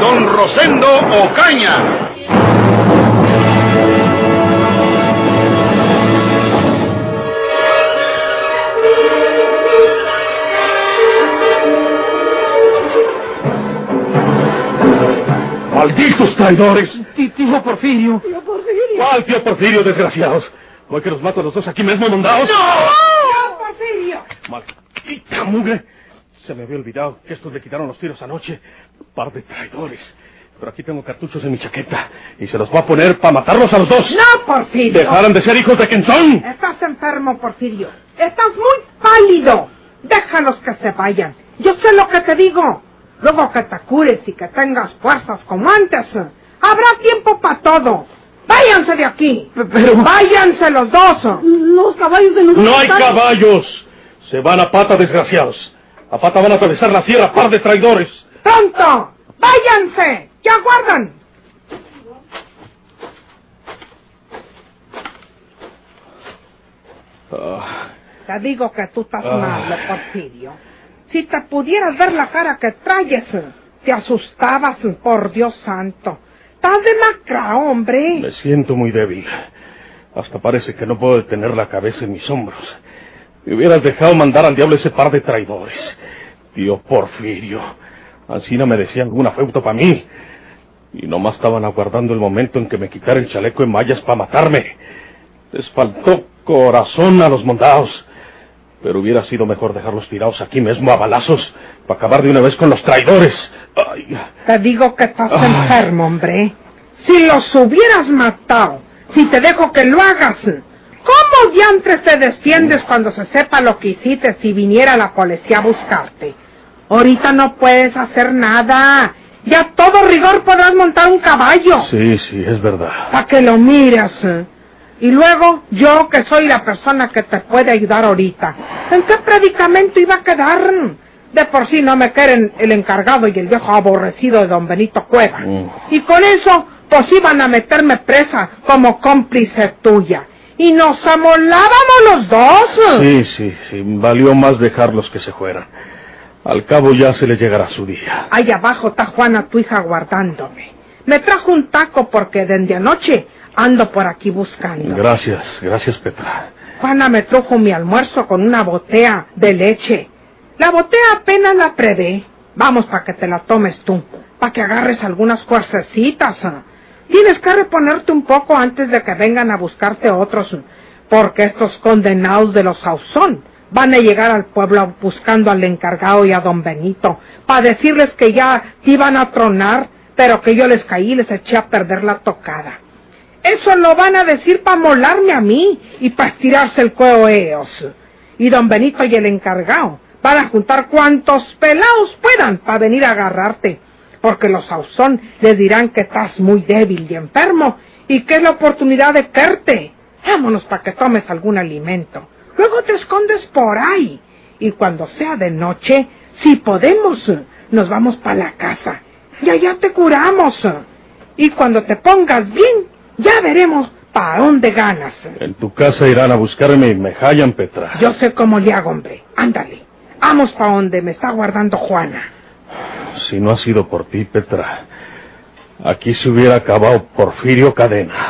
Don Rosendo Ocaña. ¡Malditos traidores! Tío Porfirio. ¿Cuál tío Porfirio, desgraciados? ¿Voy que los mato a los dos aquí mismo, mandados? ¡No! Porfirio! ¡Maldita mugre! Se me había olvidado que estos le quitaron los tiros anoche. Par de traidores. Pero aquí tengo cartuchos en mi chaqueta y se los voy a poner para matarlos a los dos. ¡No, Porfirio! ¡Dejaran de ser hijos de quien son! Estás enfermo, Porfirio. Estás muy pálido. Déjalos que se vayan. Yo sé lo que te digo. Luego que te cures y que tengas fuerzas como antes, habrá tiempo para todo. Váyanse de aquí. Pero... Váyanse los dos. Los caballos de nosotros. ¡No hay están- caballos! Se van a pata, desgraciados. A pata van a atravesar la sierra, par de traidores. ¡Pronto! ¡Váyanse! ¡Ya aguardan! Ah, Te digo que tú estás Ah. mal, Porfirio. Si te pudieras ver la cara que traes, te asustabas, por Dios santo. Estás demacrado, hombre. me siento muy débil. Hasta parece que no puedo detener la cabeza en mis hombros. Me hubieras dejado mandar al diablo ese par de traidores. Tío Porfirio. Así no me decía alguna feuto para mí. Y nomás estaban aguardando el momento en que me quitara el chaleco en mallas para matarme. Les faltó corazón a los mondados. Pero hubiera sido mejor dejarlos tirados aquí mismo a balazos para acabar de una vez con los traidores. Ay, Te digo que estás Ay. enfermo, hombre. Si los hubieras matado, si te dejo que lo hagas, ¿cómo diantres te desciendes cuando se sepa lo que hiciste si viniera la policía a buscarte? Ahorita no puedes hacer nada. Ya a todo rigor podrás montar un caballo. sí, sí, es verdad. Para que lo mires. Y luego, yo que soy la persona que te puede ayudar ahorita. ¿En qué predicamento iba a quedar? De por sí no me quieren el encargado y el viejo aborrecido de don Benito Cueva. Mm. Y con eso, pues iban a meterme presa como cómplice tuya. Y nos amolábamos los dos. Sí, sí, sí, valió más dejarlos que se fueran. Al cabo ya se les llegará su día. Ahí abajo está Juana, tu hija, guardándome. Me trajo un taco porque desde anoche ando por aquí buscando. Gracias, gracias Petra. Juana me trajo mi almuerzo con una botella de leche. La botella apenas la prevé. Vamos para que te la tomes tú, para que agarres algunas fuercecitas. ah. Tienes que reponerte un poco antes de que vengan a buscarte otros, porque estos condenados de los Sauzón van a llegar al pueblo buscando al encargado y a don Benito, para decirles que ya te iban a tronar, pero que yo les caí y les eché a perder la tocada. Eso lo van a decir para molarme a mí y para estirarse el cuello ellos. Y don Benito y el encargado van a juntar cuantos pelados puedan para venir a agarrarte. Porque los Sauzón les dirán que estás muy débil y enfermo y que es la oportunidad de verte. Vámonos para que tomes algún alimento. Luego te escondes por ahí. Y cuando sea de noche, si podemos, nos vamos para la casa. Y allá te curamos. Y cuando te pongas bien, ya veremos para dónde ganas. En tu casa irán a buscarme y me hallan, Petra. Yo sé cómo le hago, hombre. Ándale. Vamos para donde me está guardando Juana. Si no ha sido por ti, Petra, aquí se hubiera acabado Porfirio Cadena.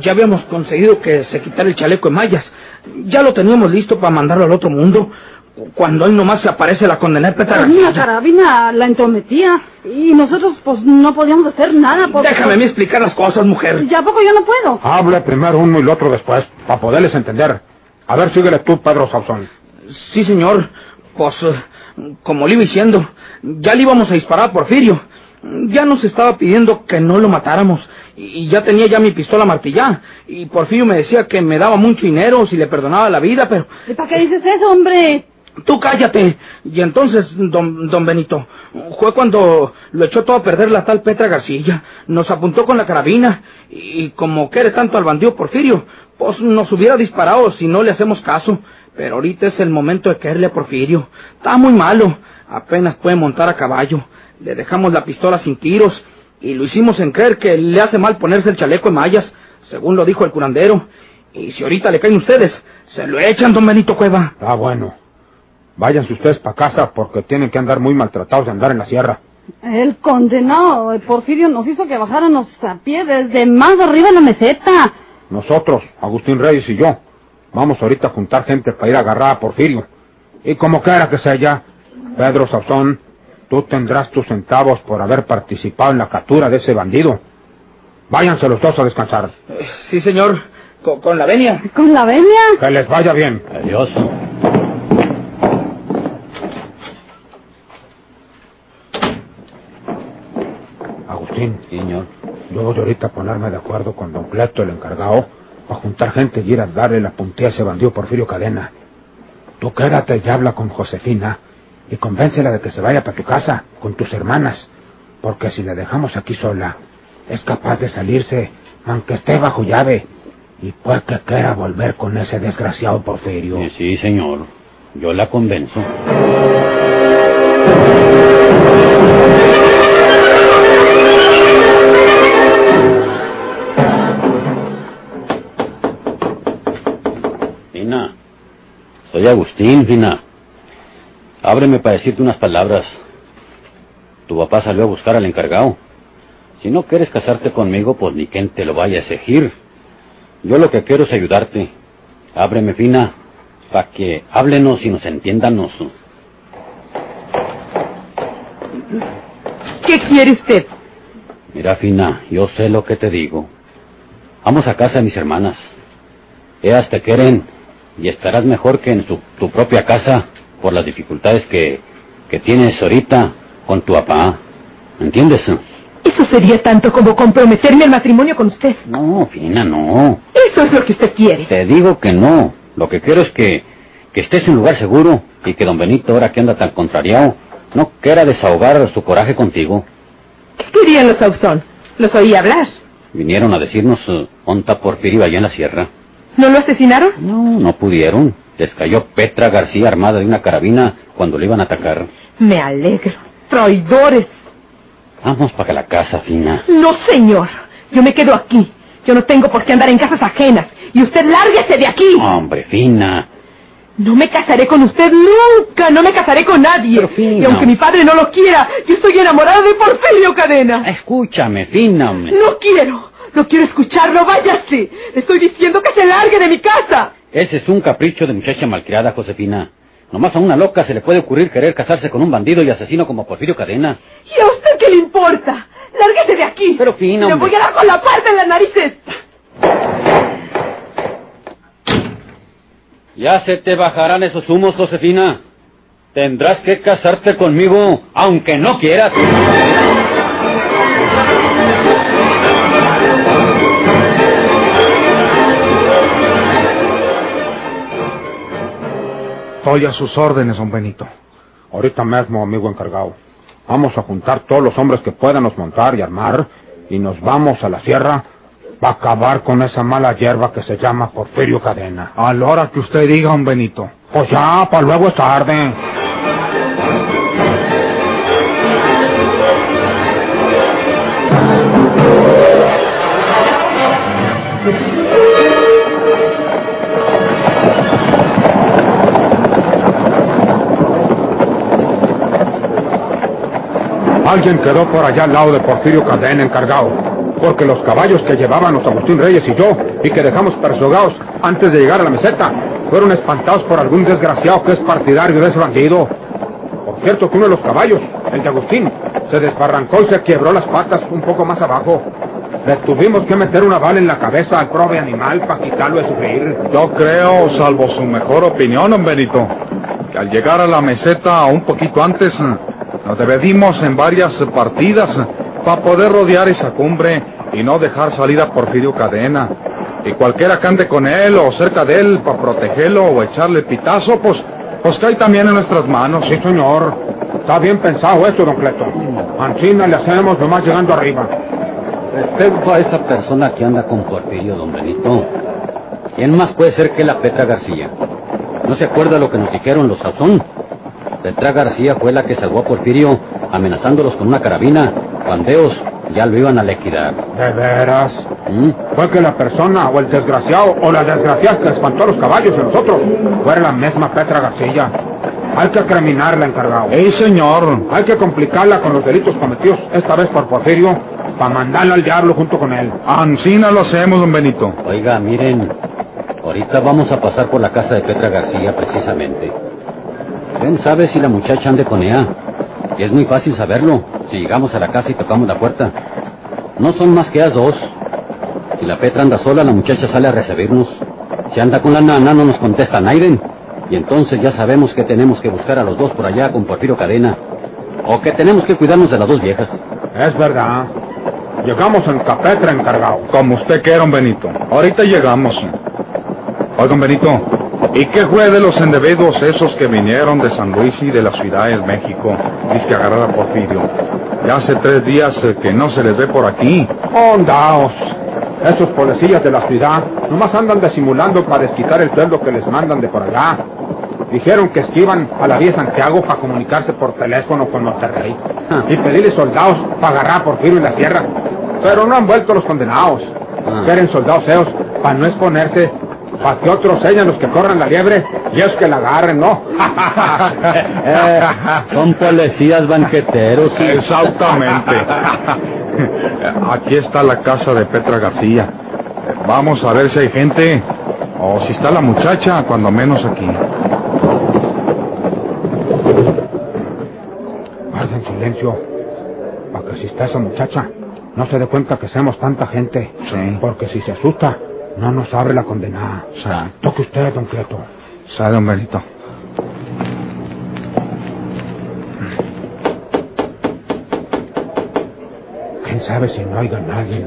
Ya habíamos conseguido que se quitara el chaleco en mallas. Ya lo teníamos listo para mandarlo al otro mundo. Cuando hoy nomás se aparece la condenada Petra Pues la carabina la entrometía y nosotros pues no podíamos hacer nada porque... Déjame a mí explicar las cosas, mujer. ¿Ya poco yo no puedo? Hable primero uno y el otro después, para poderles entender. A ver, síguele tú, Pedro Sauzón. Sí, señor. Pues, como le iba diciendo, ya le íbamos a disparar a Porfirio. Ya nos estaba pidiendo que no lo matáramos. Y ya tenía ya mi pistola martillada. Y Porfirio me decía que me daba mucho dinero si le perdonaba la vida, pero... ¿Y para qué dices eso, hombre? Tú cállate. Y entonces, don, don Benito, fue cuando lo echó todo a perder la tal Petra García. Nos apuntó con la carabina. Y como quiere tanto al bandido Porfirio, pues nos hubiera disparado si no le hacemos caso. Pero ahorita es el momento de caerle a Porfirio. Está muy malo. Apenas puede montar a caballo. Le dejamos la pistola sin tiros y lo hicimos en creer que le hace mal ponerse el chaleco en mallas, según lo dijo el curandero. Y si ahorita le caen ustedes, se lo echan, don Benito Cueva. Ah, bueno. Váyanse ustedes para casa porque tienen que andar muy maltratados de andar en la sierra. El condenado el Porfirio nos hizo que bajáramos a pie desde más arriba en la meseta. Nosotros, Agustín Reyes y yo, vamos ahorita a juntar gente para ir a agarrar a Porfirio. Y como quiera que sea ya, Pedro Sauzón, tú tendrás tus centavos por haber participado en la captura de ese bandido. Váyanse los dos a descansar. Sí, señor. Con, con la venia. ¿Con la venia? Que les vaya bien. Adiós. Agustín, Señor. yo voy ahorita a ponerme de acuerdo con don Cleto, el encargado, para juntar gente y ir a darle la puntilla a ese bandido Porfirio Cadena. Tú quédate y habla con Josefina y convéncela de que se vaya para tu casa con tus hermanas, porque si la dejamos aquí sola, es capaz de salirse, aunque esté bajo llave, y puede que quiera volver con ese desgraciado Porfirio. Sí, señor. Yo la convenzo. Soy Agustín, Fina. Ábreme para decirte unas palabras. Tu papá salió a buscar al encargado. Si no quieres casarte conmigo, pues ni quien te lo vaya a exigir. Yo lo que quiero es ayudarte. Ábreme, Fina, para que háblenos y nos entiéndanos. ¿Qué quiere usted? Mira, Fina, yo sé lo que te digo. Vamos a casa de mis hermanas. Ellas te quieren y estarás mejor que en su- tu propia casa por las dificultades que, que tienes ahorita con tu papá. ¿Entiendes? Eso sería tanto como comprometerme al matrimonio con usted. No, Fina, no. Eso es lo que usted quiere. Te digo que no. Lo que quiero es que, que estés en lugar seguro y que don Benito, ahora que anda tan contrariado, no quiera desahogar su coraje contigo. ¿Qué querían los Sauzón? Los oí hablar. Vinieron a decirnos uh, onta Porfirio allá en la sierra. ¿No lo asesinaron? No, no pudieron. Les cayó Petra García armada de una carabina cuando le iban a atacar. Me alegro. Traidores. Vamos para la casa, Fina. No, señor. Yo me quedo aquí. Yo no tengo por qué andar en casas ajenas. Y usted lárguese de aquí. Hombre, Fina. No me casaré con usted nunca. No me casaré con nadie. Pero, Fina. Y aunque mi padre no lo quiera, yo estoy enamorada de Porfirio Cadena. Escúchame, Fina. hombre. No quiero. No quiero escucharlo. Váyase. Le estoy diciendo que se largue de mi casa. Ese es un capricho de muchacha malcriada, Josefina. Nomás a una loca se le puede ocurrir querer casarse con un bandido y asesino como Porfirio Cadena. ¿Y a usted qué le importa? Lárguese de aquí. Pero, Fina, Le voy a dar con la parte en las narices. Ya se te bajarán esos humos, Josefina. Tendrás que casarte conmigo, aunque no quieras. Estoy a sus órdenes, don Benito. Ahorita mismo, amigo encargado. Vamos a juntar todos los hombres que podamos montar y armar y nos vamos a la sierra para acabar con esa mala hierba que se llama Porfirio Cadena. A la hora que usted diga, don Benito. Pues ya, para luego es tarde. Alguien quedó por allá al lado de Porfirio Cadena encargado. Porque los caballos que llevaban los Agustín Reyes y yo, y que dejamos persogados antes de llegar a la meseta, fueron espantados por algún desgraciado que es partidario de ese bandido. Por cierto que uno de los caballos, el de Agustín, se desbarrancó y se quebró las patas un poco más abajo. Le tuvimos que meter una bala en la cabeza al pobre animal para quitarlo de sufrir. Yo creo, salvo su mejor opinión, don Benito, que al llegar a la meseta un poquito antes, nos dividimos en varias partidas para poder rodear esa cumbre y no dejar salir a Porfirio Cadena. Y cualquiera que ande con él o cerca de él para protegerlo o echarle pitazo, pues, pues cae también en nuestras manos. Sí, señor. Está bien pensado esto, don Cleto. Ancina le hacemos nomás llegando arriba. Respecto a esa persona que anda con Porfirio, don Benito, ¿quién más puede ser que la Petra García? ¿No se acuerda lo que nos dijeron los Sazón? Petra García fue la que salvó a Porfirio amenazándolos con una carabina. Bandeos ya lo iban a liquidar. ¿De veras? ¿Mm? Fue que la persona o el desgraciado o la desgraciada que espantó a los caballos y nosotros fuera la misma Petra García. Hay que criminarla, encargado. ¡Ey, señor! Hay que complicarla con los delitos cometidos esta vez por Porfirio para mandarla al diablo junto con él. Ancina lo hacemos, don Benito. Oiga, miren, ahorita vamos a pasar por la casa de Petra García precisamente. ¿Quién sabe si la muchacha ande con? Y es muy fácil saberlo si llegamos a la casa y tocamos la puerta. No son más que ellas dos. Si la Petra anda sola, la muchacha sale a recibirnos. Si anda con la nana, no nos contesta Naiden. Y entonces ya sabemos que tenemos que buscar a los dos por allá con Porfirio Cadena. O que tenemos que cuidarnos de las dos viejas. Es verdad. Llegamos en Capetra, encargado. Como usted quiera, don Benito. Ahorita llegamos. Oigan, Benito, ¿y qué fue de los individuos esos que vinieron de San Luis y de la Ciudad de México? Dice que agarrar a Porfirio. Ya hace tres días eh, que no se les ve por aquí. Ondaos. Esos policías de la ciudad nomás andan disimulando para desquitar el sueldo que les mandan de por allá. Dijeron que esquivan a la vía Santiago para comunicarse por teléfono con Monterrey Ah. y pedirle soldados para agarrar a Porfirio en la sierra. Pero no han vuelto los condenados. Ah. Quieren soldados feos para no exponerse, para que otros sean los que corran la liebre y ellos que la agarren, ¿no? Eh, son policías banqueteros. Exactamente. Aquí está la casa de Petra García. Vamos a ver si hay gente o si está la muchacha, cuando menos aquí. Guarden silencio. Para que si está esa muchacha, no se dé cuenta que seamos tanta gente. Sí. Porque si se asusta, no nos abre la condenada. Sí. Toque usted, don Cleto. Sabe, don Benito. ¿Quién sabe si no haya nadie?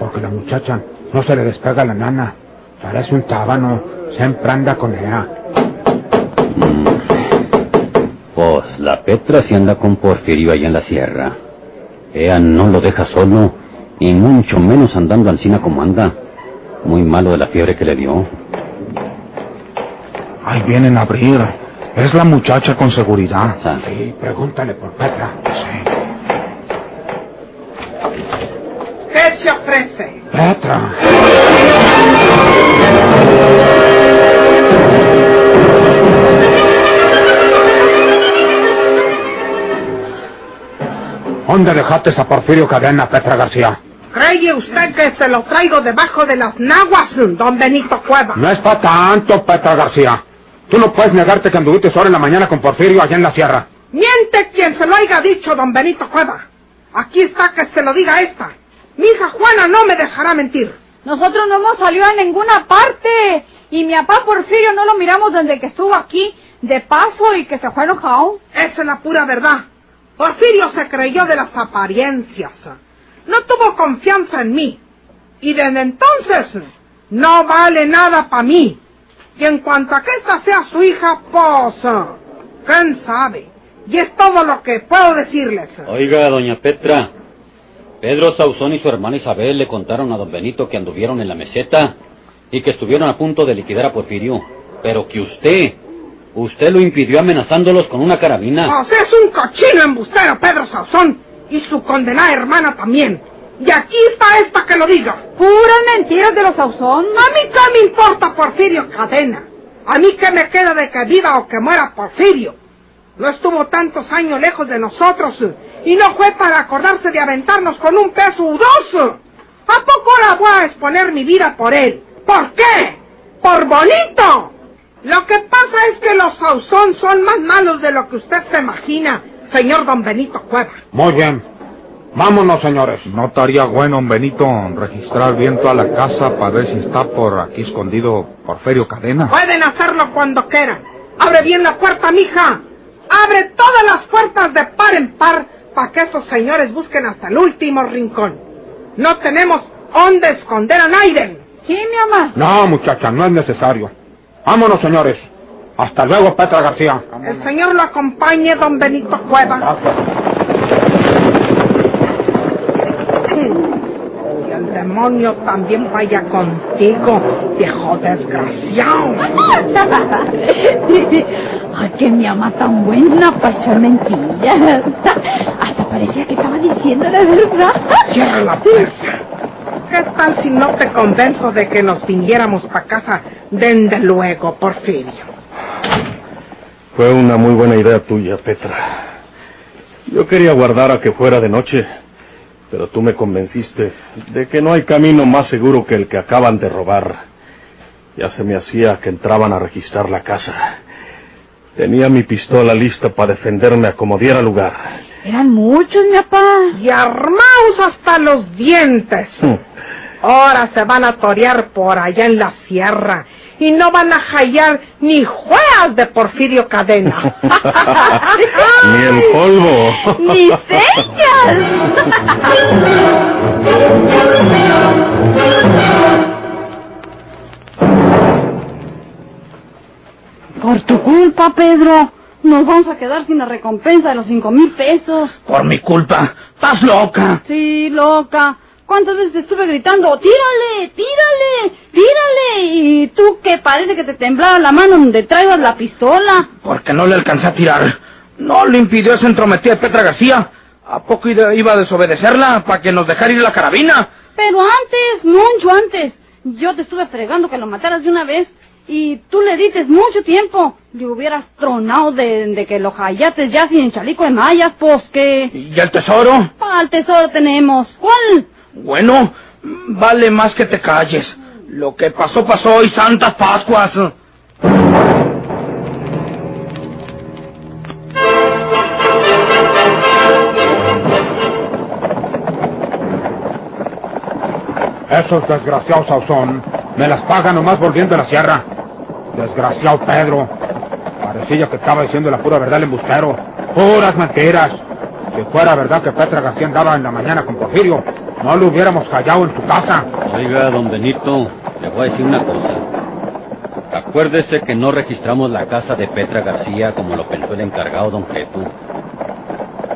Porque la muchacha no se le despega la nana. Parece un tábano. Siempre anda con ella. Pues la Petra se anda con Porfirio allá en la sierra. Ella no lo deja solo, y mucho menos andando ancina como anda. Muy malo de la fiebre que le dio. Ahí vienen a abrir. Es la muchacha con seguridad. Sa- Sí, pregúntale por Petra. ¿Qué se ofrece? Petra. ¿Dónde dejaste a Porfirio Cadena, Petra García? ¿Cree usted que se lo traigo debajo de las naguas, don Benito Cueva? No es para tanto, Petra García. Tú no puedes negarte que anduviste ahora en la mañana con Porfirio allá en la sierra. Miente quien se lo haya dicho, don Benito Cueva. Aquí está que se lo diga esta. Mi hija Juana no me dejará mentir. Nosotros no hemos salido a ninguna parte. Y mi papá Porfirio no lo miramos desde que estuvo aquí de paso y que se fue enojado. Esa es la pura verdad. Porfirio se creyó de las apariencias. No tuvo confianza en mí. Y desde entonces no vale nada para mí. Y en cuanto a que esta sea su hija, pues, quién sabe. Y es todo lo que puedo decirles. Oiga, doña Petra. Pedro Sauzón y su hermana Isabel le contaron a don Benito que anduvieron en la meseta y que estuvieron a punto de liquidar a Porfirio. Pero que usted, usted lo impidió amenazándolos con una carabina. Pues es un cochino embustero, Pedro Sauzón. Y su condenada hermana también. Y aquí está esta que lo diga. Puras mentiras de los Sauzón. A mí qué me importa Porfirio Cadena. A mí qué me queda de que viva o que muera Porfirio. No estuvo tantos años lejos de nosotros y no fue para acordarse de aventarnos con un peso u dos. ¿A poco ahora voy a exponer mi vida por él? ¿Por qué? ¡Por bonito! Lo que pasa es que los Sauzón son más malos de lo que usted se imagina, señor don Benito Cueva. Muy bien. Vámonos, señores. No estaría bueno, don Benito, registrar bien toda la casa para ver si está por aquí escondido Porfirio Cadena. Pueden hacerlo cuando quieran. Abre bien la puerta, mija. Abre todas las puertas de par en par para que estos señores busquen hasta el último rincón. No tenemos dónde esconder a Naiden. Sí, mi mamá. No, muchacha, no es necesario. Vámonos, señores. Hasta luego, Petra García. El señor lo acompañe, don Benito Cueva. Gracias. Y el demonio también vaya contigo, viejo desgraciado. Ay, que mi mamá tan buena para echar mentiras. Hasta parecía que estaba diciendo la verdad. Cierra la puerta. ¿Qué tal si no te convenzo de que nos viniéramos para casa desde luego, Porfirio? Fue una muy buena idea tuya, Petra. Yo quería guardar a que fuera de noche, pero tú me convenciste de que no hay camino más seguro que el que acaban de robar. Ya se me hacía que entraban a registrar la casa. Tenía mi pistola lista para defenderme a como diera lugar. Eran muchos, mi papá. Y armaos hasta los dientes. Ahora se van a torear por allá en la sierra y no van a hallar ni juegas de Porfirio Cadena. Ni el polvo. ¡Ni señas! Por tu culpa, Pedro. Nos vamos a quedar sin la recompensa de los cinco mil pesos. Por mi culpa. ¡Estás loca! Sí, loca. ¿Cuántas veces estuve gritando, tírale, tírale, tírale? Y tú que parece que te temblaba la mano donde traibas la pistola. Porque no le alcancé a tirar. No le impidió esa entrometida de Petra García. ¿A poco iba a desobedecerla para que nos dejara ir la carabina? Pero antes, mucho antes. Yo te estuve fregando que lo mataras de una vez. Y tú le dices mucho tiempo. Le hubieras tronado de, de que lo hallates ya sin chalico de mallas, pues que... ¿Y el tesoro? Al tesoro tenemos. ¿Cuál? Bueno, vale más que te calles. Lo que pasó, pasó y santas Pascuas. Esos desgraciados Sauzón me las pagan nomás volviendo a la sierra. Desgraciado Pedro. Parecía que estaba diciendo la pura verdad el embustero. Puras mentiras. Si fuera verdad que Petra García andaba en la mañana con Porfirio, no lo hubiéramos callado en su casa. Oiga, don Benito, le voy a decir una cosa. Acuérdese que no registramos la casa de Petra García como lo pensó el encargado, don Preto.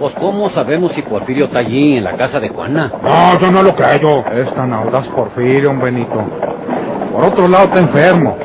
Pues, ¿cómo sabemos si Porfirio está allí, en la casa de Juana? No, yo no lo creo. Es tan audaz Porfirio, don Benito. Por otro lado, está enfermo.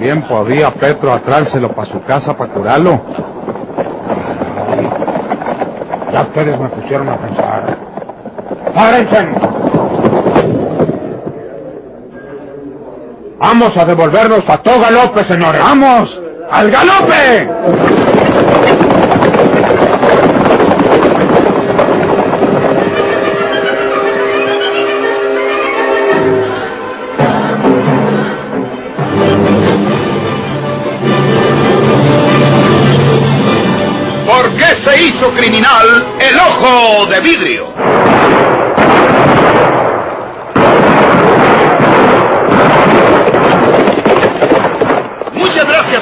Bien podía Petro atrárselo para su casa para curarlo. Ya ustedes me pusieron a pensar. ¡Párense! Vamos a devolvernos a todo galope, señores. ¡Vamos! ¡Al galope! ¿Por qué se hizo criminal el ojo de vidrio? Muchas gracias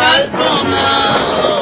kalsona